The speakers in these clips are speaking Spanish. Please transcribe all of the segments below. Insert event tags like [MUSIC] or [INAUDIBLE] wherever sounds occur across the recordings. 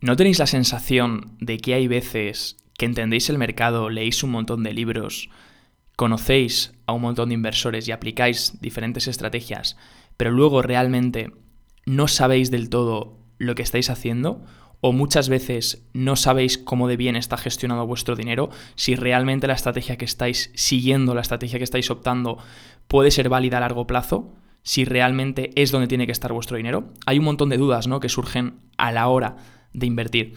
¿No tenéis la sensación de que hay veces que entendéis el mercado, leéis un montón de libros, conocéis a un montón de inversores y aplicáis diferentes estrategias, pero luego realmente no sabéis del todo lo que estáis haciendo? o muchas veces no sabéis cómo de bien está gestionado vuestro dinero, si realmente la estrategia que estáis siguiendo, la estrategia que estáis optando, puede ser válida a largo plazo, si realmente es donde tiene que estar vuestro dinero. Hay un montón de dudas ¿no? que surgen a la hora de invertir.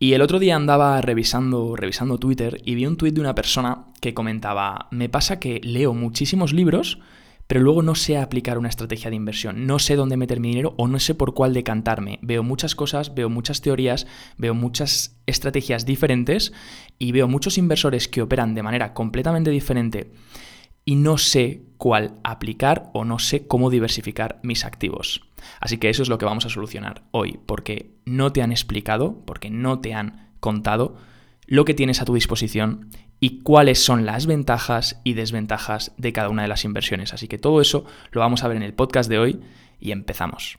Y el otro día andaba revisando, revisando Twitter y vi un tuit de una persona que comentaba, me pasa que leo muchísimos libros, pero luego no sé aplicar una estrategia de inversión, no sé dónde meter mi dinero o no sé por cuál decantarme. Veo muchas cosas, veo muchas teorías, veo muchas estrategias diferentes y veo muchos inversores que operan de manera completamente diferente y no sé cuál aplicar o no sé cómo diversificar mis activos. Así que eso es lo que vamos a solucionar hoy, porque no te han explicado, porque no te han contado lo que tienes a tu disposición y cuáles son las ventajas y desventajas de cada una de las inversiones. Así que todo eso lo vamos a ver en el podcast de hoy y empezamos.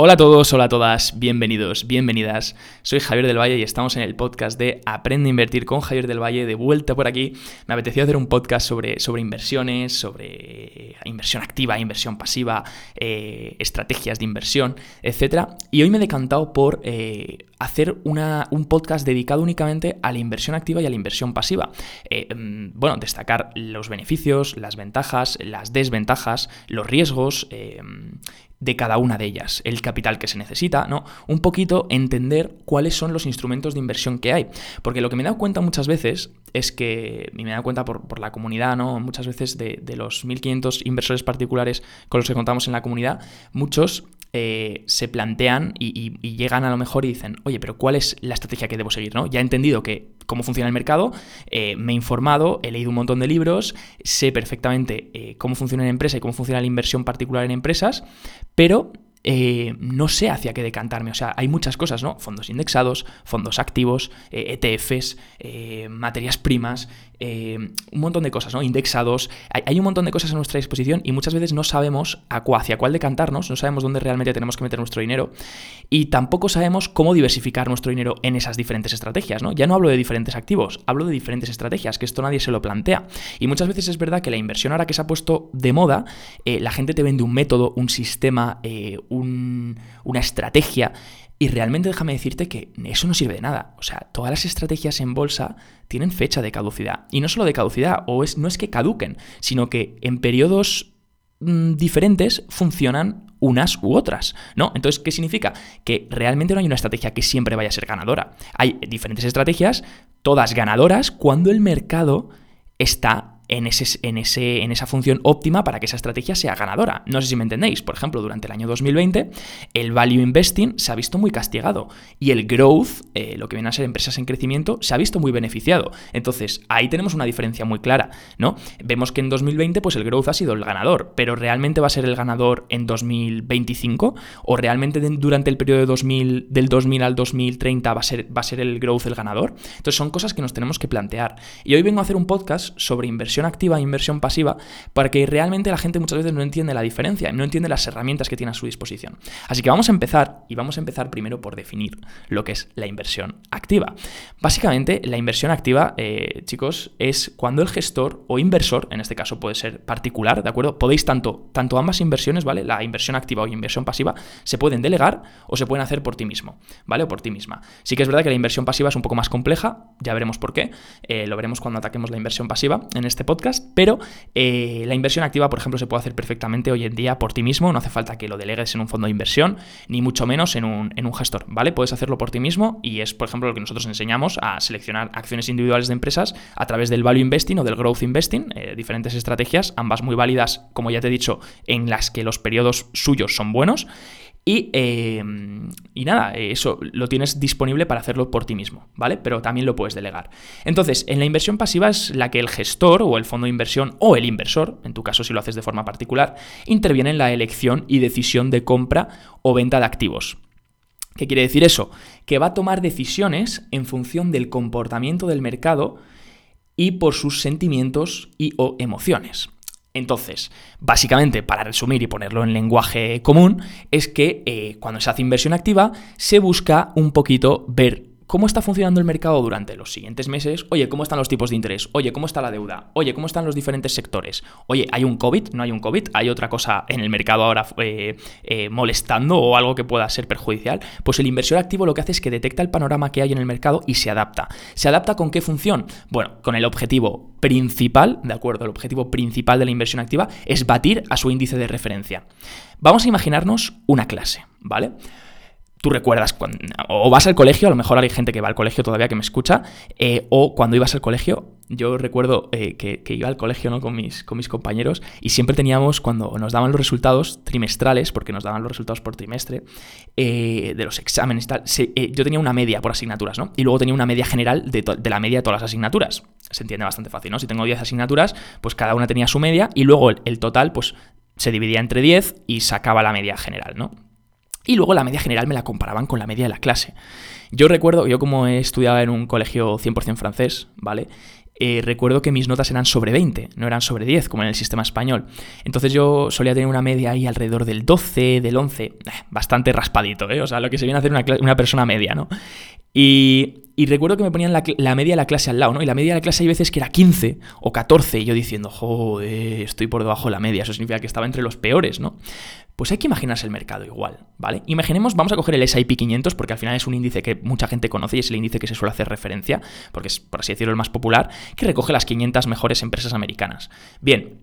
Hola a todos, hola a todas, bienvenidos, bienvenidas. Soy Javier del Valle y estamos en el podcast de Aprende a invertir con Javier del Valle, de vuelta por aquí. Me apetecía hacer un podcast sobre, sobre inversiones, sobre inversión activa, inversión pasiva, eh, estrategias de inversión, etc. Y hoy me he decantado por eh, hacer una, un podcast dedicado únicamente a la inversión activa y a la inversión pasiva. Eh, mm, bueno, destacar los beneficios, las ventajas, las desventajas, los riesgos de cada una de ellas, el capital que se necesita, ¿no? Un poquito entender cuáles son los instrumentos de inversión que hay. Porque lo que me he dado cuenta muchas veces es que, y me he dado cuenta por, la comunidad, ¿no? Muchas veces de, de los 1.500 inversores particulares con los que contamos en la comunidad, muchos eh, se plantean y, llegan a lo mejor y dicen, oye, pero ¿cuál es la estrategia que debo seguir? ¿no? Ya he entendido que cómo funciona el mercado, eh, me he informado, he leído un montón de libros, sé perfectamente eh, cómo funciona la empresa y cómo funciona la inversión particular en empresas, pero eh, no sé hacia qué decantarme. O sea, hay muchas cosas, ¿no? Fondos indexados, fondos activos, ETFs, eh, e materias primas, un montón de cosas, ¿no? Indexados. Hay, un montón de cosas a nuestra disposición y muchas veces no sabemos hacia cuál decantarnos, no sabemos dónde realmente tenemos que meter nuestro dinero y tampoco sabemos cómo diversificar nuestro dinero en esas diferentes estrategias, ¿no? Ya no hablo de diferentes activos, hablo de diferentes estrategias, que esto nadie se lo plantea. Y muchas veces es verdad que la inversión ahora que se ha puesto de moda, eh, la gente te vende un método, un sistema, una estrategia. Y realmente déjame decirte que eso no sirve de nada. O sea, todas las estrategias en bolsa tienen fecha de caducidad. Y no solo de caducidad, o es, no es que caduquen, sino que en periodos mm, diferentes funcionan unas u otras, ¿no? Entonces, ¿qué significa? Que realmente no hay una estrategia que siempre vaya a ser ganadora. Hay diferentes estrategias, todas ganadoras, cuando el mercado está en, ese, en, ese, en esa función óptima para que esa estrategia sea ganadora. No sé si me entendéis. Por ejemplo, durante el año 2020, el value investing se ha visto muy castigado y el growth, eh, lo que viene a ser empresas en crecimiento, se ha visto muy beneficiado. Entonces, ahí tenemos una diferencia muy clara, ¿no? Vemos que en 2020, pues el growth ha sido el ganador, pero ¿realmente va a ser el ganador en 2025? ¿O realmente durante el periodo de 2000, del 2000 al 2030 va a, ser, va a ser el growth el ganador? Entonces, son cosas que nos tenemos que plantear. Y hoy vengo a hacer un podcast sobre inversión activa e inversión pasiva, porque realmente la gente muchas veces no entiende la diferencia, no entiende las herramientas que tiene a su disposición. Así que vamos a empezar, y vamos a empezar primero por definir lo que es la inversión activa. Básicamente, la inversión activa, eh, chicos, es cuando el gestor o inversor, en este caso puede ser particular, ¿de acuerdo? Podéis tanto, tanto ambas inversiones, ¿vale? La inversión activa o inversión pasiva, se pueden delegar o se pueden hacer por ti mismo, ¿vale? O por ti misma. Sí que es verdad que la inversión pasiva es un poco más compleja, ya veremos por qué, eh, lo veremos cuando ataquemos la inversión pasiva en este podcast, pero eh, la inversión activa, por ejemplo, se puede hacer perfectamente hoy en día por ti mismo, no hace falta que lo delegues en un fondo de inversión, ni mucho menos en un, en un gestor, ¿vale? Puedes hacerlo por ti mismo y es, por ejemplo, lo que nosotros enseñamos a seleccionar acciones individuales de empresas a través del value investing o del growth investing, eh, diferentes estrategias, ambas muy válidas, como ya te he dicho, en las que los periodos suyos son buenos Em, y, nada, eso lo tienes disponible para hacerlo por ti mismo, ¿vale? Pero también lo puedes delegar. Entonces, en la inversión pasiva es la que el gestor o el fondo de inversión o el inversor, en tu caso si lo haces de forma particular, interviene en la elección y decisión de compra o venta de activos. ¿Qué quiere decir eso? Que va a tomar decisiones en función del comportamiento del mercado y por sus sentimientos y o emociones. Entonces, básicamente, para resumir y ponerlo en lenguaje común, es que eh, cuando se hace inversión activa, se busca un poquito ver ¿Cómo está funcionando el mercado durante los siguientes meses? Oye, ¿cómo están los tipos de interés? Oye, ¿cómo está la deuda? Oye, ¿cómo están los diferentes sectores? Oye, ¿hay un COVID? ¿No hay un COVID? ¿Hay otra cosa en el mercado ahora eh, eh, molestando o algo que pueda ser perjudicial? Pues el inversor activo lo que hace es que detecta el panorama que hay en el mercado y se adapta. ¿Se adapta con qué función? Bueno, con el objetivo principal, ¿de acuerdo? El objetivo principal de la inversión activa es batir a su índice de referencia. Vamos a imaginarnos una clase, ¿vale? Tú recuerdas, cuando, o vas al colegio, a lo mejor hay gente que va al colegio todavía que me escucha, eh, o cuando ibas al colegio, yo recuerdo eh, que, iba al colegio ¿no? con, mis, con mis compañeros y siempre teníamos, cuando nos daban los resultados trimestrales, porque nos daban los resultados por trimestre, eh, de los exámenes y tal, yo tenía una media por asignaturas, ¿no? Y luego tenía una media general de, de, la media de todas las asignaturas. Se entiende bastante fácil, ¿no? Si tengo 10 asignaturas, pues cada una tenía su media y luego el, el total, pues se dividía entre 10 y sacaba la media general, ¿no? Y luego la media general me la comparaban con la media de la clase. Yo recuerdo, yo como he estudiado en un colegio 100% francés, ¿vale? Eh, recuerdo que mis notas eran sobre 20, no eran sobre 10, como en el sistema español. Entonces yo solía tener una media ahí alrededor del 12, del 11, eh, bastante raspadito, ¿eh? O sea, lo que se viene a hacer una, una persona media, ¿no? Y, recuerdo que me ponían la, media de la clase al lado, ¿no? Y la media de la clase hay veces que era 15 o 14, y yo diciendo, joder, estoy por debajo de la media, eso significa que estaba entre los peores, ¿no? Pues hay que imaginarse el mercado igual, ¿vale? Imaginemos, vamos a coger el SIP 500 porque al final es un índice que mucha gente conoce y es el índice que se suele hacer referencia, porque es, por así decirlo, el más popular, que recoge las 500 mejores empresas americanas. Bien,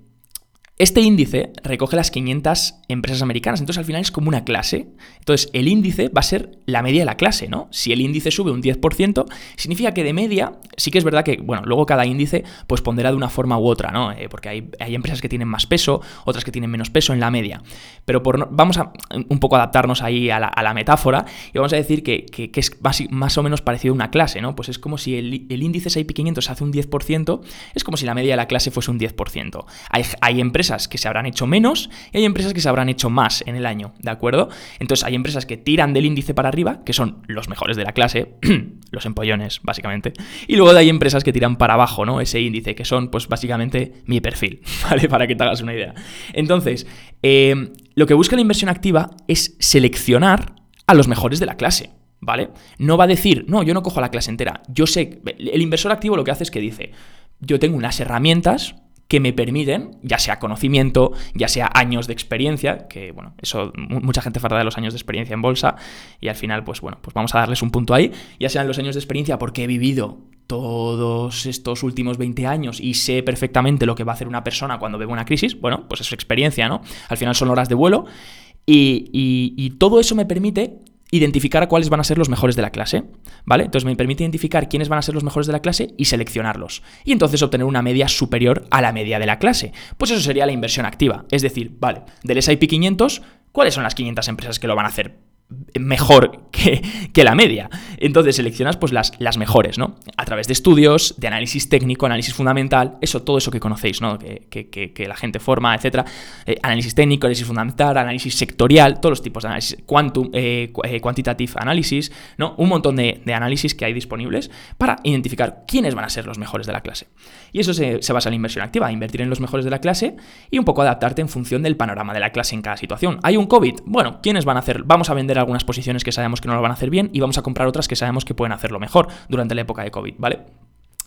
este índice recoge las 500 empresas americanas, entonces al final es como una clase. Entonces el índice va a ser la media de la clase, ¿no? Si el índice sube un 10%, significa que de media, sí que es verdad que, bueno, luego cada índice pues pondrá de una forma u otra, ¿no? Eh, porque hay, empresas que tienen más peso, otras que tienen menos peso en la media. Pero vamos a un poco adaptarnos ahí a la, metáfora y vamos a decir que, es más, o menos parecido a una clase, ¿no? Pues es como si el, el índice S&P 500 hace un 10%, es como si la media de la clase fuese un 10%. Hay, hay empresas que se habrán hecho menos y hay empresas que se habrán hecho más en el año, ¿de acuerdo? Entonces hay empresas que tiran del índice para arriba, que son los mejores de la clase, [CLEARS THROAT] los empollones, básicamente, y luego hay empresas que tiran para abajo, ¿no? Ese índice, que son, pues básicamente, mi perfil, [LAUGHS] ¿vale? Para que te hagas una idea. Entonces, eh, lo que busca la inversión activa es seleccionar a los mejores de la clase. ¿Vale? No va a decir, no, yo no cojo la clase entera. Yo sé, el inversor activo lo que hace es que dice, yo tengo unas herramientas que me permiten, ya sea conocimiento, ya sea años de experiencia, que bueno, eso mucha gente falta de los años de experiencia en bolsa y al final pues bueno, pues vamos a darles un punto ahí, ya sean los años de experiencia porque he vivido todos estos últimos 20 años y sé perfectamente lo que va a hacer una persona cuando ve una crisis, bueno, pues es experiencia, ¿no? Al final son horas de vuelo y, y todo eso me permite identificar a cuáles van a ser los mejores de la clase, ¿vale? Entonces me permite identificar quiénes van a ser los mejores de la clase y seleccionarlos. Y entonces obtener una media superior a la media de la clase. Pues eso sería la inversión activa. Es decir, vale, del S&P 500, ¿cuáles son las 500 empresas que lo van a hacer mejor que, la media. Entonces seleccionas pues las, mejores, ¿no? A través de estudios, de análisis técnico, análisis fundamental, eso, todo eso que conocéis, ¿no? Que, la gente forma, etcétera. Eh, análisis técnico, análisis fundamental, análisis sectorial, todos los tipos de análisis, quantum, eh, eh, quantitative análisis, ¿no? Un montón de, análisis que hay disponibles para identificar quiénes van a ser los mejores de la clase. Y eso se, se basa en la inversión activa, invertir en los mejores de la clase y un poco adaptarte en función del panorama de la clase en cada situación. ¿Hay un COVID? Bueno, ¿quiénes van a hacer? Vamos a vender algunas posiciones que sabemos que no lo van a hacer bien y vamos a comprar otras que sabemos que pueden hacerlo mejor durante la época de COVID, ¿vale?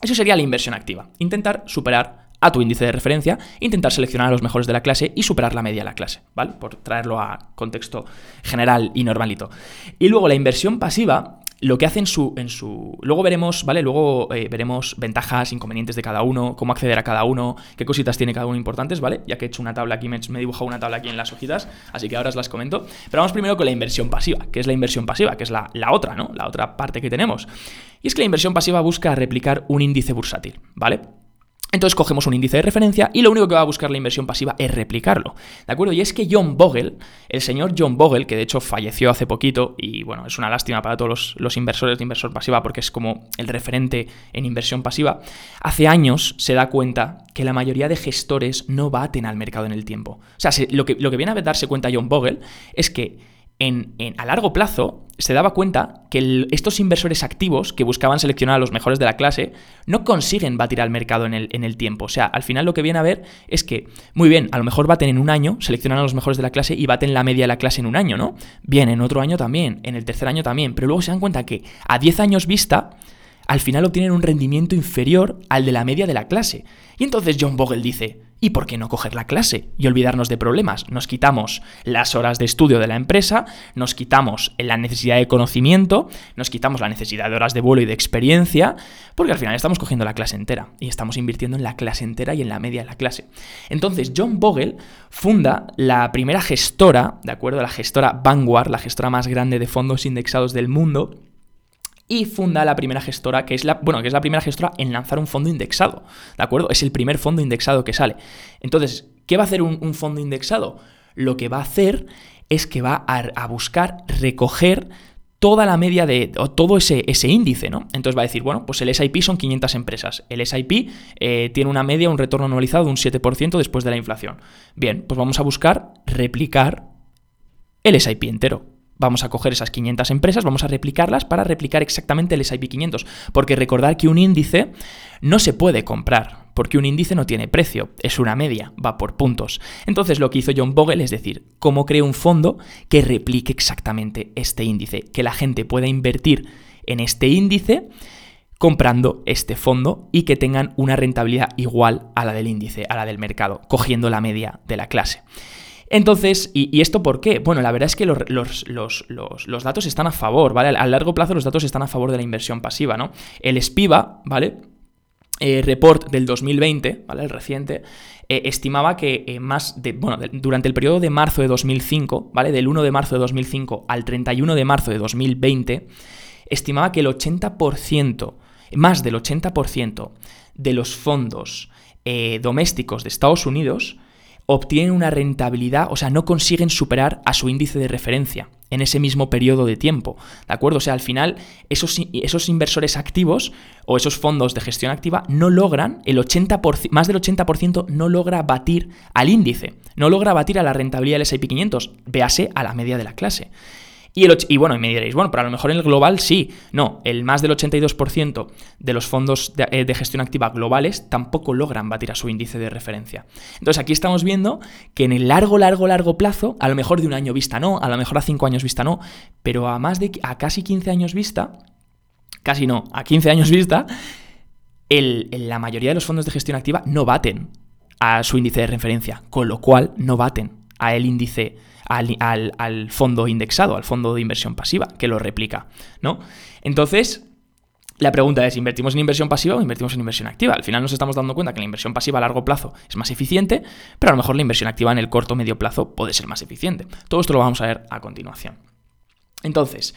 Eso sería la inversión activa. Intentar superar a tu índice de referencia, intentar seleccionar a los mejores de la clase y superar la media de la clase, ¿vale? Por traerlo a contexto general y normalito. Y luego la inversión pasiva lo que hace en su, en su... Luego veremos, ¿vale? Luego eh, veremos ventajas, inconvenientes de cada uno, cómo acceder a cada uno, qué cositas tiene cada uno importantes, ¿vale? Ya que he hecho una tabla aquí, me, he dibujado una tabla aquí en las hojitas, así que ahora os las comento. Pero vamos primero con la inversión pasiva, que es la inversión pasiva, que es la, la otra, ¿no? La otra parte que tenemos. Y es que la inversión pasiva busca replicar un índice bursátil, ¿vale? Entonces cogemos un índice de referencia y lo único que va a buscar la inversión pasiva es replicarlo. ¿De acuerdo? Y es que John Bogle, el señor John Bogle, que de hecho falleció hace poquito, y bueno, es una lástima para todos los, inversores de inversión pasiva porque es como el referente en inversión pasiva, hace años se da cuenta que la mayoría de gestores no baten al mercado en el tiempo. O sea, lo, que, lo que viene a darse cuenta John Bogle es que en, a largo plazo se daba cuenta que estos inversores activos que buscaban seleccionar a los mejores de la clase no consiguen batir al mercado en el, en el, tiempo. O sea, al final lo que viene a ver es que, muy bien, a lo mejor baten en un año, seleccionan a los mejores de la clase y baten la media de la clase en un año, ¿no? Bien, en otro año también, en el tercer año también, pero luego se dan cuenta que a 10 años vista, al final obtienen un rendimiento inferior al de la media de la clase. Y entonces John Bogle dice, ¿Y por qué no coger la clase y olvidarnos de problemas? Nos quitamos las horas de estudio de la empresa, nos quitamos la necesidad de conocimiento, nos quitamos la necesidad de horas de vuelo y de experiencia, porque al final estamos cogiendo la clase entera y estamos invirtiendo en la clase entera y en la media de la clase. Entonces, John Bogle funda la primera gestora, ¿de acuerdo? La gestora Vanguard, la gestora más grande de fondos indexados del mundo, y funda la primera gestora, que es la, bueno, que es la primera gestora en lanzar un fondo indexado, ¿de acuerdo? Es el primer fondo indexado que sale. Entonces, ¿qué va a hacer un, fondo indexado? Lo que va a hacer es que va a, buscar recoger toda la media de todo ese, ese, índice, ¿no? Entonces va a decir, bueno, pues el SIP son 500 empresas. El SIP eh, tiene una media, un retorno anualizado de un 7% después de la inflación. Bien, pues vamos a buscar replicar el SIP entero vamos a coger esas 500 empresas, vamos a replicarlas para replicar exactamente el S&P 500, porque recordar que un índice no se puede comprar, porque un índice no tiene precio, es una media, va por puntos. Entonces lo que hizo John Bogle es decir, cómo creo un fondo que replique exactamente este índice, que la gente pueda invertir en este índice comprando este fondo y que tengan una rentabilidad igual a la del índice, a la del mercado, cogiendo la media de la clase. Entonces, ¿y, esto por qué? Bueno, la verdad es que los, datos están a favor, ¿vale? A largo plazo los datos están a favor de la inversión pasiva, ¿no? El SPIVA, ¿vale? Eh, report del 2020, ¿vale? El reciente, eh, estimaba que eh, más de, bueno, durante el periodo de marzo de 2005, ¿vale? Del 1 de marzo de 2005 al 31 de marzo de 2020, estimaba que el 80%, más del 80% de los fondos domésticos de Estados Unidos obtienen una rentabilidad, o sea, no consiguen superar a su índice de referencia en ese mismo periodo de tiempo. ¿De acuerdo? O sea, al final, esos, esos inversores activos o esos fondos de gestión activa no logran, el 80%, más del 80% no logra batir al índice, no logra batir a la rentabilidad del S&P 500, véase a la media de la clase. Y, el, y bueno, me diréis, bueno, pero a lo mejor en el global sí. No, el más del 82% de los fondos eh, de, gestión activa globales tampoco logran batir a su índice de referencia. Entonces aquí estamos viendo que en el largo, largo, largo plazo, a lo mejor de un año vista no, a lo mejor a 5 años vista no, pero a más de a casi 15 años vista, casi no, a 15 años vista, el, la mayoría de los fondos de gestión activa no baten a su índice de referencia, con lo cual no baten a el índice al, fondo indexado, al fondo de inversión pasiva, que lo replica, ¿no? Entonces, la pregunta es, ¿invertimos en inversión pasiva o invertimos en inversión activa? Al final nos estamos dando cuenta que la inversión pasiva a largo plazo es más eficiente, pero a lo mejor la inversión activa en el corto o medio plazo puede ser más eficiente. Todo esto lo vamos a ver a continuación. Entonces,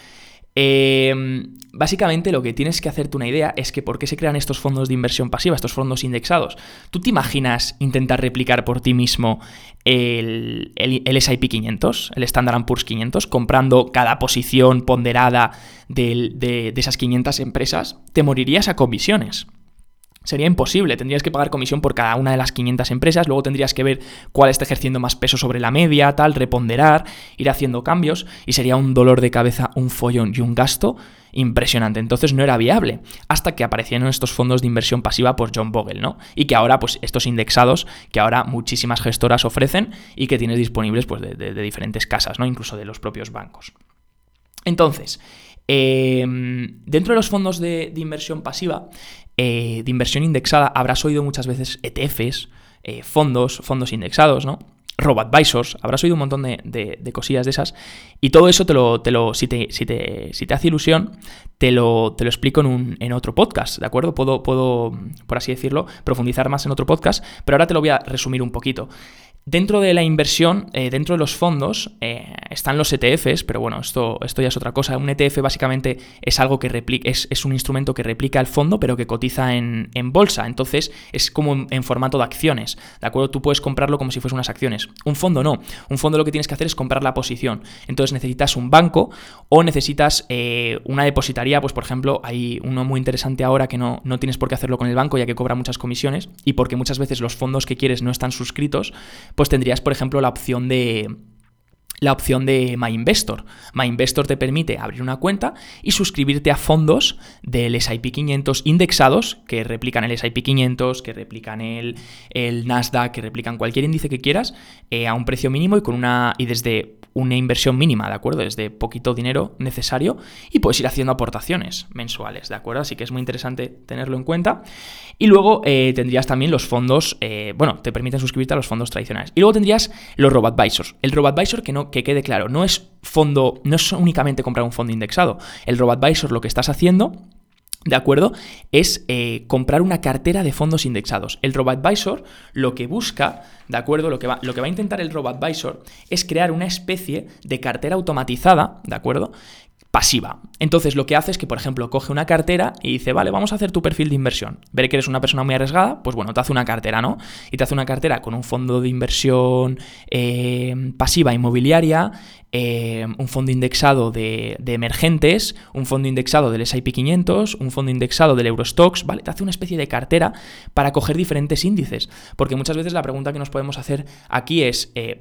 Em, básicamente lo que tienes que hacerte una idea es que por qué se crean estos fondos de inversión pasiva, estos fondos indexados. ¿Tú te imaginas intentar replicar por ti mismo el, el, el SIP 500, el Standard Poor's 500, comprando cada posición ponderada de, de esas 500 empresas? Te morirías a comisiones. Sería imposible, tendrías que pagar comisión por cada una de las 500 empresas, luego tendrías que ver cuál está ejerciendo más peso sobre la media, tal, reponderar, ir haciendo cambios y sería un dolor de cabeza, un follón y un gasto impresionante. Entonces no era viable hasta que aparecieron estos fondos de inversión pasiva por John Bogle, ¿no? Y que ahora, pues estos indexados que ahora muchísimas gestoras ofrecen y que tienes disponibles pues, de, diferentes casas, ¿no? Incluso de los propios bancos. Entonces, em, dentro de los fondos de, inversión pasiva, eh, de inversión indexada, habrás oído muchas veces ETFs, eh, fondos, fondos indexados, ¿no? Robo-advisors, habrás oído un montón de, cosillas de esas. Y todo eso te lo, te lo si, te, si, te, si te hace ilusión, te lo, te lo explico en, un, en otro podcast, ¿de acuerdo? Puedo, puedo, por así decirlo, profundizar más en otro podcast, pero ahora te lo voy a resumir un poquito. Dentro de la inversión, eh, dentro de los fondos, eh, están los ETFs, pero bueno, esto, esto ya es otra cosa. Un ETF básicamente es algo que replica, es, es un instrumento que replica el fondo, pero que cotiza en, bolsa. Entonces es como en, formato de acciones. ¿De acuerdo? Tú puedes comprarlo como si fuesen unas acciones. Un fondo no. Un fondo lo que tienes que hacer es comprar la posición. Entonces necesitas un banco o necesitas eh, una depositaría. Pues por ejemplo, hay uno muy interesante ahora que no, no tienes por qué hacerlo con el banco, ya que cobra muchas comisiones, y porque muchas veces los fondos que quieres no están suscritos pues tendrías, por ejemplo, la opción de, la opción de My Investor. My Investor te permite abrir una cuenta y suscribirte a fondos del S&P 500 indexados que replican el S&P 500, que replican el, el, Nasdaq, que replican cualquier índice que quieras eh, a un precio mínimo y con una y desde una inversión mínima, ¿de acuerdo? Desde poquito dinero necesario y puedes ir haciendo aportaciones mensuales, ¿de acuerdo? Así que es muy interesante tenerlo en cuenta. Y luego eh, tendrías también los fondos, eh, bueno, te permiten suscribirte a los fondos tradicionales. Y luego tendrías los RoboAdvisors. El RoboAdvisor, que, no, que quede claro, no es fondo, no es únicamente comprar un fondo indexado. El RoboAdvisor lo que estás haciendo ¿De acuerdo? Es eh, comprar una cartera de fondos indexados. El RoboAdvisor lo que busca, ¿de acuerdo? Lo que, va, lo que va a intentar el RoboAdvisor es crear una especie de cartera automatizada, ¿de acuerdo? Pasiva. Entonces lo que hace es que, por ejemplo, coge una cartera y dice, vale, vamos a hacer tu perfil de inversión. Veré que eres una persona muy arriesgada, pues bueno, te hace una cartera, ¿no? Y te hace una cartera con un fondo de inversión eh, pasiva inmobiliaria, eh, un fondo indexado de, emergentes, un fondo indexado del S&P 500, un fondo indexado del Eurostox, ¿vale? Te hace una especie de cartera para coger diferentes índices, porque muchas veces la pregunta que nos podemos hacer aquí es, eh,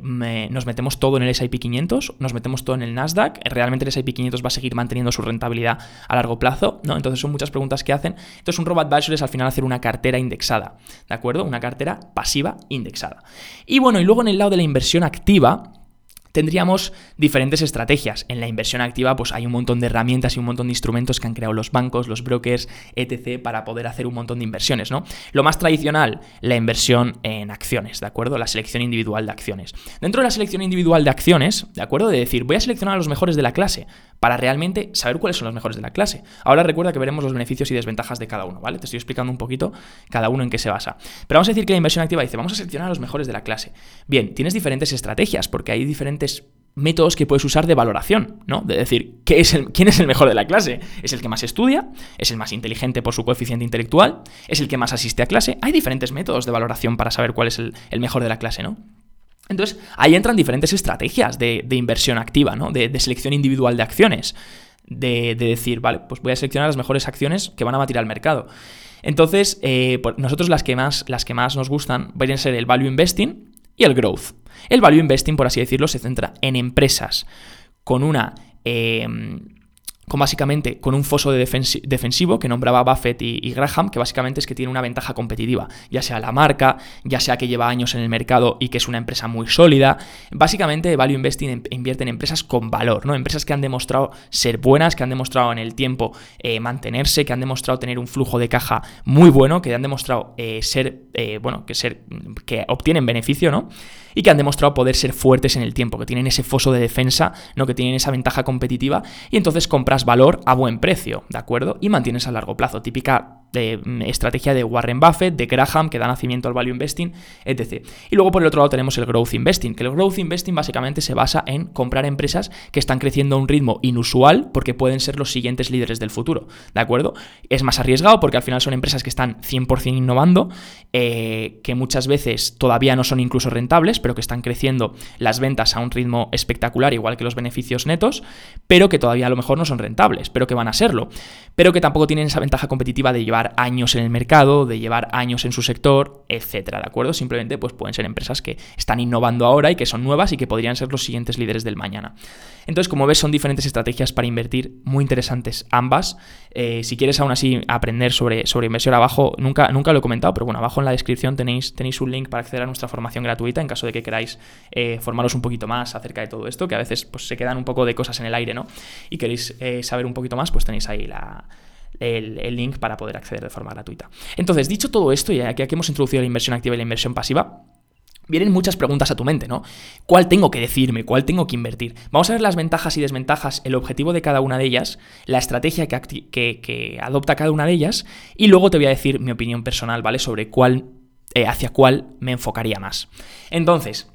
¿nos metemos todo en el S&P 500? ¿Nos metemos todo en el Nasdaq? ¿Realmente el S&P 500 va a seguir manteniendo su rentabilidad a largo plazo? ¿No? Entonces son muchas preguntas que hacen. Entonces un robot advisor es al final hacer una cartera indexada, ¿de acuerdo? Una cartera pasiva indexada. Y bueno, y luego en el lado de la inversión activa, tendríamos diferentes estrategias. En la inversión activa, pues hay un montón de herramientas y un montón de instrumentos que han creado los bancos, los brokers, etc., para poder hacer un montón de inversiones, ¿no? Lo más tradicional, la inversión en acciones, ¿de acuerdo? La selección individual de acciones. Dentro de la selección individual de acciones, ¿de acuerdo? De decir, voy a seleccionar a los mejores de la clase para realmente saber cuáles son los mejores de la clase. Ahora recuerda que veremos los beneficios y desventajas de cada uno, ¿vale? Te estoy explicando un poquito cada uno en qué se basa. Pero vamos a decir que la inversión activa dice, vamos a seleccionar a los mejores de la clase. Bien, tienes diferentes estrategias porque hay diferentes métodos que puedes usar de valoración, ¿no? De decir, ¿qué es el, ¿quién es el mejor de la clase? ¿Es el que más estudia? ¿Es el más inteligente por su coeficiente intelectual? ¿Es el que más asiste a clase? Hay diferentes métodos de valoración para saber cuál es el, mejor de la clase, ¿no? Entonces, ahí entran diferentes estrategias de, inversión activa, ¿no? De, selección individual de acciones. De, decir, vale, pues voy a seleccionar las mejores acciones que van a batir al mercado. Entonces, eh, nosotros las que, más, las que más nos gustan van a ser el value investing y el growth. El value investing, por así decirlo, se centra en empresas con una... Eh, con básicamente con un foso de defensivo que nombraba Buffett y, Graham, que básicamente es que tiene una ventaja competitiva, ya sea la marca, ya sea que lleva años en el mercado y que es una empresa muy sólida. Básicamente, Value Investing invierte en empresas con valor, ¿no? Empresas que han demostrado ser buenas, que han demostrado en el tiempo eh, mantenerse, que han demostrado tener un flujo de caja muy bueno, que han demostrado eh, ser, bueno, que ser, que obtienen beneficio, ¿no? y que han demostrado poder ser fuertes en el tiempo, que tienen ese foso de defensa, ¿no? que tienen esa ventaja competitiva y entonces compras valor a buen precio, ¿de acuerdo? Y mantienes a largo plazo, típica de mm, estrategia de Warren Buffett, de Graham, que da nacimiento al value investing, etc. Y luego por el otro lado tenemos el growth investing, que el growth investing básicamente se basa en comprar empresas que están creciendo a un ritmo inusual porque pueden ser los siguientes líderes del futuro, ¿de acuerdo? Es más arriesgado porque al final son empresas que están 100% innovando, eh, que muchas veces todavía no son incluso rentables, pero que están creciendo las ventas a un ritmo espectacular, igual que los beneficios netos, pero que todavía a lo mejor no son rentables, pero que van a serlo, pero que tampoco tienen esa ventaja competitiva de llevar años en el mercado, de llevar años en su sector, etcétera, ¿de acuerdo? Simplemente pues pueden ser empresas que están innovando ahora y que son nuevas y que podrían ser los siguientes líderes del mañana. Entonces, como ves, son diferentes estrategias para invertir, muy interesantes ambas. Eh, si quieres aún así aprender sobre, sobre inversión abajo, nunca, nunca lo he comentado, pero bueno, abajo en la descripción tenéis, tenéis un link para acceder a nuestra formación gratuita en caso de que queráis eh, formaros un poquito más acerca de todo esto, que a veces pues, se quedan un poco de cosas en el aire, ¿no? Y queréis eh, saber un poquito más, pues tenéis ahí la el, link para poder acceder de forma gratuita. Entonces, dicho todo esto, y aquí hemos introducido la inversión activa y la inversión pasiva, vienen muchas preguntas a tu mente, ¿no? ¿Cuál tengo que decirme? ¿Cuál tengo que invertir? Vamos a ver las ventajas y desventajas, el objetivo de cada una de ellas, la estrategia que, adopta cada una de ellas, y luego te voy a decir mi opinión personal, ¿vale? Sobre cuál, eh, hacia cuál me enfocaría más. Entonces,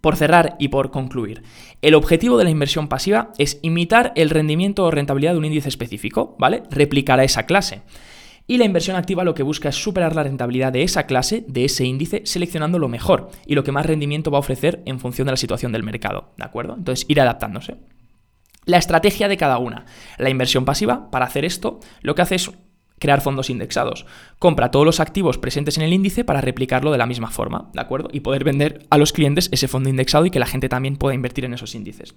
por cerrar y por concluir, el objetivo de la inversión pasiva es imitar el rendimiento o rentabilidad de un índice específico, ¿vale? Replicar a esa clase. Y la inversión activa lo que busca es superar la rentabilidad de esa clase, de ese índice, seleccionando lo mejor y lo que más rendimiento va a ofrecer en función de la situación del mercado, ¿de acuerdo? Entonces, ir adaptándose. La estrategia de cada una. La inversión pasiva, para hacer esto, lo que hace es crear fondos indexados. Compra todos los activos presentes en el índice para replicarlo de la misma forma, ¿de acuerdo? Y poder vender a los clientes ese fondo indexado y que la gente también pueda invertir en esos índices.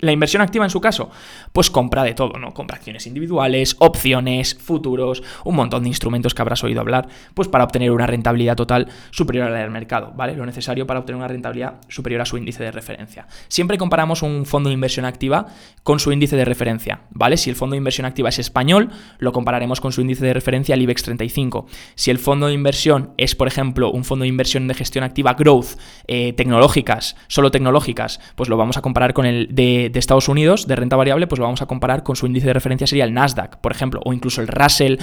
La inversión activa en su caso, pues compra de todo, ¿no? Compra acciones individuales, opciones, futuros, un montón de instrumentos que habrás oído hablar, pues para obtener una rentabilidad total superior a la del mercado, ¿vale? Lo necesario para obtener una rentabilidad superior a su índice de referencia. Siempre comparamos un fondo de inversión activa con su índice de referencia, ¿vale? Si el fondo de inversión activa es español, lo compararemos con su índice de referencia, el IBEX 35. Si el fondo de inversión es, por ejemplo, un fondo de inversión de gestión activa growth, eh, tecnológicas, solo tecnológicas, pues lo vamos a comparar con el de de Estados Unidos de renta variable, pues lo vamos a comparar con su índice de referencia sería el Nasdaq, por ejemplo, o incluso el Russell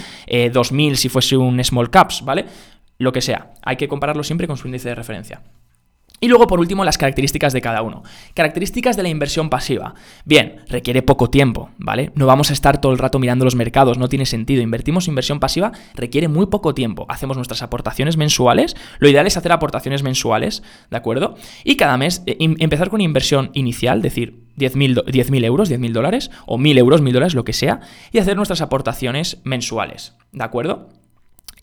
2000 eh, si fuese un small caps, ¿vale? Lo que sea, hay que compararlo siempre con su índice de referencia. Y luego, por último, las características de cada uno. Características de la inversión pasiva. Bien, requiere poco tiempo, ¿vale? No vamos a estar todo el rato mirando los mercados, no tiene sentido. Invertimos inversión pasiva, requiere muy poco tiempo. Hacemos nuestras aportaciones mensuales. Lo ideal es hacer aportaciones mensuales, ¿de acuerdo? Y cada mes eh, empezar con inversión inicial, decir, 10.000 euros, 10.000 dólares, o 1.000 euros, 1.000 dólares, lo que sea, y hacer nuestras aportaciones mensuales, ¿de acuerdo?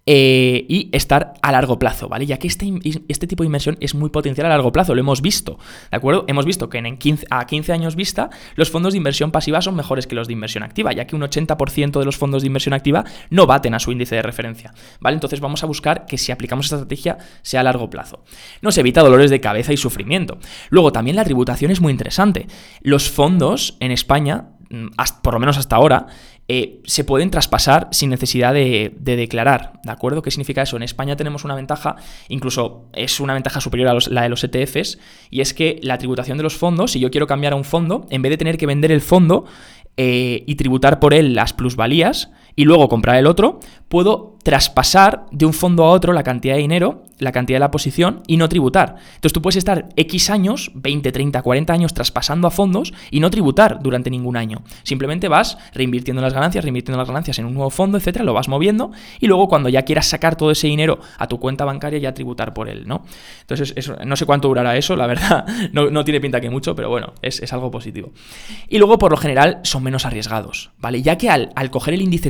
Eh, y estar a largo plazo, ¿vale? Ya que este, este, tipo de inversión es muy potencial a largo plazo, lo hemos visto, ¿de acuerdo? Hemos visto que en 15, a 15 años vista los fondos de inversión pasiva son mejores que los de inversión activa, ya que un 80% de los fondos de inversión activa no baten a su índice de referencia, ¿vale? Entonces vamos a buscar que si aplicamos esta estrategia sea a largo plazo. Nos evita dolores de cabeza y sufrimiento. Luego también la tributación es muy interesante. Los fondos en España, mm, por lo menos hasta ahora, eh, se pueden traspasar sin necesidad de, declarar, ¿de acuerdo? ¿Qué significa eso? En España tenemos una ventaja, incluso es una ventaja superior a la de los ETFs, y es que la tributación de los fondos, si yo quiero cambiar a un fondo, en vez de tener que vender el fondo eh, y tributar por él las plusvalías, y luego comprar el otro, puedo traspasar de un fondo a otro la cantidad de dinero, la cantidad de la posición y no tributar. Entonces tú puedes estar X años, 20, 30, 40 años traspasando a fondos y no tributar durante ningún año. Simplemente vas reinvirtiendo las ganancias, reinvirtiendo las ganancias en un nuevo fondo, etcétera, lo vas moviendo y luego cuando ya quieras sacar todo ese dinero a tu cuenta bancaria ya tributar por él, ¿no? Entonces eso, no sé cuánto durará eso, la verdad, [LAUGHS] no, tiene pinta que mucho, pero bueno, es, algo positivo. Y luego por lo general son menos arriesgados, ¿vale? Ya que al, al coger el índice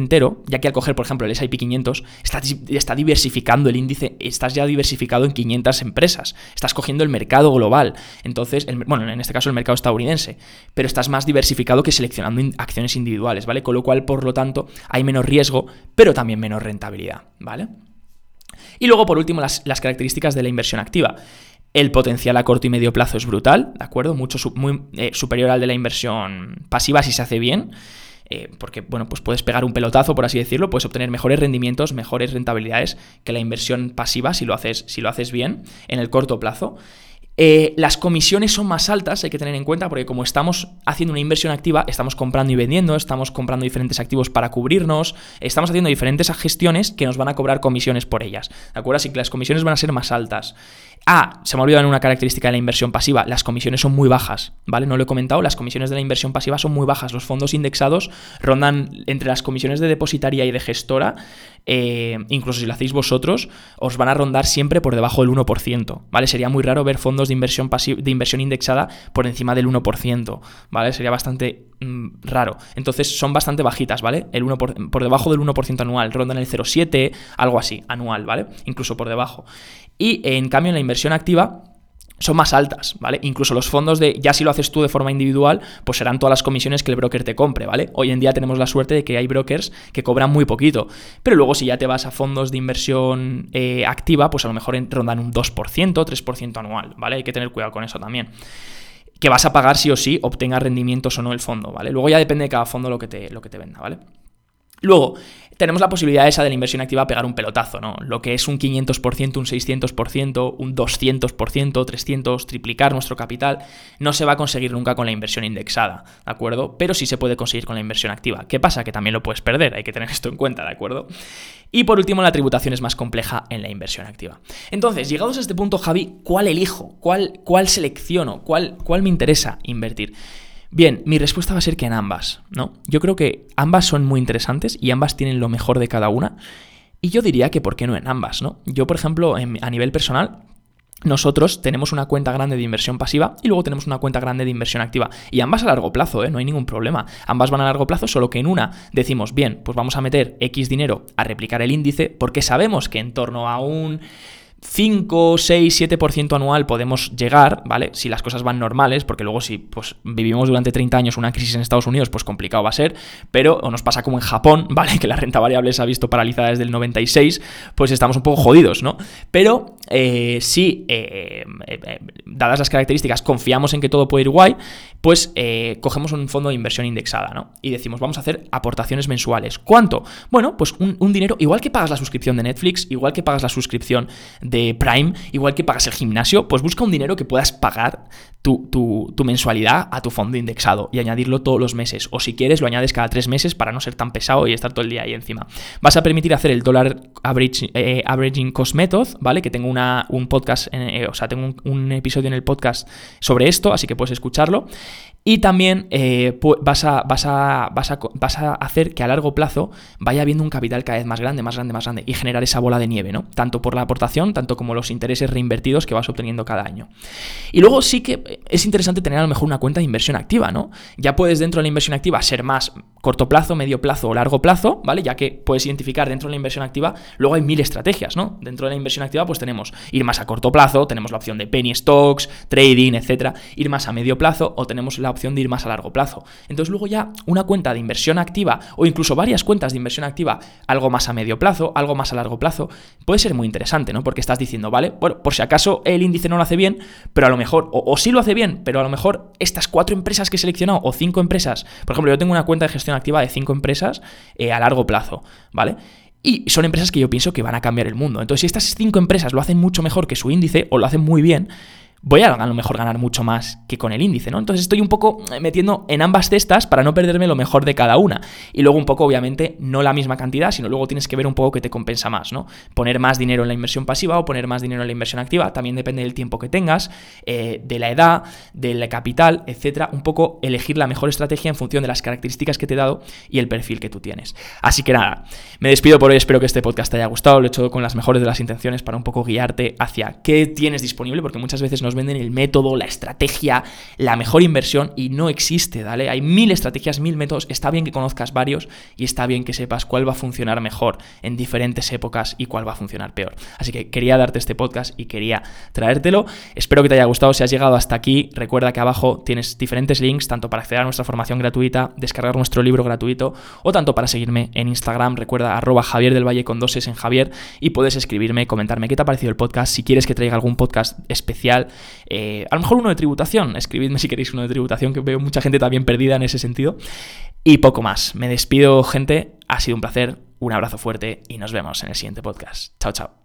ya que al coger, por ejemplo, el S&P 500, estás, está diversificando el índice, estás ya diversificado en 500 empresas, estás cogiendo el mercado global, entonces, bueno, en este caso el mercado estadounidense, pero estás más diversificado que seleccionando acciones individuales, ¿vale? Con lo cual, por lo tanto, hay menos riesgo, pero también menos rentabilidad, ¿vale? Y luego, por último, las, características de la inversión activa. El potencial a corto y medio plazo es brutal, ¿de acuerdo? Mucho muy, eh, superior al de la inversión pasiva si se hace bien. Eh, porque, bueno, pues puedes pegar un pelotazo, por así decirlo, puedes obtener mejores rendimientos, mejores rentabilidades que la inversión pasiva si lo haces, si lo haces bien en el corto plazo. Eh, las comisiones son más altas, hay que tener en cuenta, porque como estamos haciendo una inversión activa, estamos comprando y vendiendo, estamos comprando diferentes activos para cubrirnos, estamos haciendo diferentes gestiones que nos van a cobrar comisiones por ellas. ¿De acuerdo? Así que las comisiones van a ser más altas. Ah, se me ha olvidado una característica de la inversión pasiva. Las comisiones son muy bajas, ¿vale? No lo he comentado, las comisiones de la inversión pasiva son muy bajas. Los fondos indexados rondan entre las comisiones de depositaria y de gestora, eh, incluso si lo hacéis vosotros, os van a rondar siempre por debajo del 1%, ¿vale? Sería muy raro ver fondos de inversión, de inversión indexada por encima del 1%, ¿vale? Sería bastante raro. Entonces son bastante bajitas, ¿vale? El 1 por, por debajo del 1% anual, rondan el 0,7, algo así, anual, ¿vale? Incluso por debajo. Y en cambio en la inversión activa son más altas, ¿vale? Incluso los fondos de, ya si lo haces tú de forma individual, pues serán todas las comisiones que el broker te compre, ¿vale? Hoy en día tenemos la suerte de que hay brokers que cobran muy poquito, pero luego si ya te vas a fondos de inversión eh, activa, pues a lo mejor rondan un 2%, 3% anual, ¿vale? Hay que tener cuidado con eso también que vas a pagar sí o sí, obtenga rendimientos o no el fondo, ¿vale? Luego ya depende de cada fondo lo que te, lo que te venda, ¿vale? Luego, tenemos la posibilidad esa de la inversión activa pegar un pelotazo, ¿no? Lo que es un 500%, un 600%, un 200%, 300, triplicar nuestro capital, no se va a conseguir nunca con la inversión indexada, ¿de acuerdo? Pero sí se puede conseguir con la inversión activa. ¿Qué pasa? Que también lo puedes perder, hay que tener esto en cuenta, ¿de acuerdo? Y por último, la tributación es más compleja en la inversión activa. Entonces, llegados a este punto, Javi, ¿cuál elijo? ¿Cuál, cuál selecciono? ¿Cuál, ¿Cuál me interesa invertir? Bien, mi respuesta va a ser que en ambas, ¿no? Yo creo que ambas son muy interesantes y ambas tienen lo mejor de cada una. Y yo diría que por qué no en ambas, ¿no? Yo, por ejemplo, a nivel personal, nosotros tenemos una cuenta grande de inversión pasiva y luego tenemos una cuenta grande de inversión activa. Y ambas a largo plazo, ¿eh? no hay ningún problema. Ambas van a largo plazo, solo que en una decimos, bien, pues vamos a meter X dinero a replicar el índice porque sabemos que en torno a un 5, 6, 7% anual podemos llegar, ¿vale? Si las cosas van normales, porque luego si pues, vivimos durante 30 años una crisis en Estados Unidos, pues complicado va a ser, pero o nos pasa como en Japón, [LAUGHS] ¿vale? Que la renta variable se ha visto paralizada desde el 96, pues estamos un poco jodidos, ¿no? Pero eh, si, eh, eh, dadas las características, confiamos en que todo puede ir guay, pues cogemos un fondo de inversión indexada, ¿no? Y decimos, vamos a hacer aportaciones mensuales. ¿Cuánto? Bueno, pues un, un dinero, igual que pagas la suscripción de Netflix, igual que pagas la suscripción de Prime, igual que pagas el gimnasio, pues busca un dinero que puedas pagar tu, mensualidad a tu fondo indexado y añadirlo todos los meses. O si quieres, lo añades cada tres meses para no ser tan pesado y estar todo el día ahí encima. Vas a permitir hacer el dólar eh, averaging cost method, ¿vale? Que tengo una, un podcast, eh, o sea, tengo un episodio en el podcast sobre esto, así que puedes escucharlo. Y también eh, vas, a, vas, a, vas, a, vas, a, hacer que a largo plazo vaya habiendo un capital cada vez más grande, más grande, más grande y generar esa bola de nieve, ¿no? Tanto por la aportación, tanto como los intereses reinvertidos que vas obteniendo cada año. Y luego sí que es interesante tener a lo mejor una cuenta de inversión activa, ¿no? Ya puedes dentro de la inversión activa ser más corto plazo, medio plazo o largo plazo, ¿vale? Ya que puedes identificar dentro de la inversión activa, luego hay mil estrategias, ¿no? Dentro de la inversión activa pues tenemos ir más a corto plazo, tenemos la opción de penny stocks, trading, etcétera, ir más a medio plazo o tenemos la opción de ir más a largo plazo. Entonces luego ya una cuenta de inversión activa o incluso varias cuentas de inversión activa, algo más a medio plazo, algo más a largo plazo, puede ser muy interesante, ¿no? Porque estás diciendo, vale, bueno, por si acaso el índice no lo hace bien, pero a lo mejor, o, o sí lo hace bien, pero a lo mejor estas cuatro empresas que he seleccionado o cinco empresas, por ejemplo, yo tengo una cuenta de gestión activa de cinco empresas eh, a largo plazo, ¿vale? Y son empresas que yo pienso que van a cambiar el mundo. Entonces, si estas cinco empresas lo hacen mucho mejor que su índice o lo hacen muy bien, voy a a lo mejor ganar mucho más que con el índice, ¿no? Entonces estoy un poco eh, metiendo en ambas cestas para no perderme lo mejor de cada una. Y luego un poco, obviamente, no la misma cantidad, sino luego tienes que ver un poco qué te compensa más, ¿no? Poner más dinero en la inversión pasiva o poner más dinero en la inversión activa, también depende del tiempo que tengas, eh, de la edad, del capital, etcétera. Un poco elegir la mejor estrategia en función de las características que te he dado y el perfil que tú tienes. Así que nada, me despido por hoy, espero que este podcast te haya gustado, lo he hecho con las mejores de las intenciones para un poco guiarte hacia qué tienes disponible, porque muchas veces nos venden el método, la estrategia, la mejor inversión y no existe, ¿vale? Hay mil estrategias, mil métodos, está bien que conozcas varios y está bien que sepas cuál va a funcionar mejor en diferentes épocas y cuál va a funcionar peor. Así que quería darte este podcast y quería traértelo. Espero que te haya gustado. Si has llegado hasta aquí, recuerda que abajo tienes diferentes links, tanto para acceder a nuestra formación gratuita, descargar nuestro libro gratuito o tanto para seguirme en Instagram. Recuerda arroba Javier del Valle con dos en Javier y puedes escribirme, comentarme qué te ha parecido el podcast, si quieres que traiga algún podcast especial. Eh, a lo mejor uno de tributación, escribidme si queréis uno de tributación, que veo mucha gente también perdida en ese sentido. Y poco más. Me despido, gente. Ha sido un placer, un abrazo fuerte y nos vemos en el siguiente podcast. Chao, chao.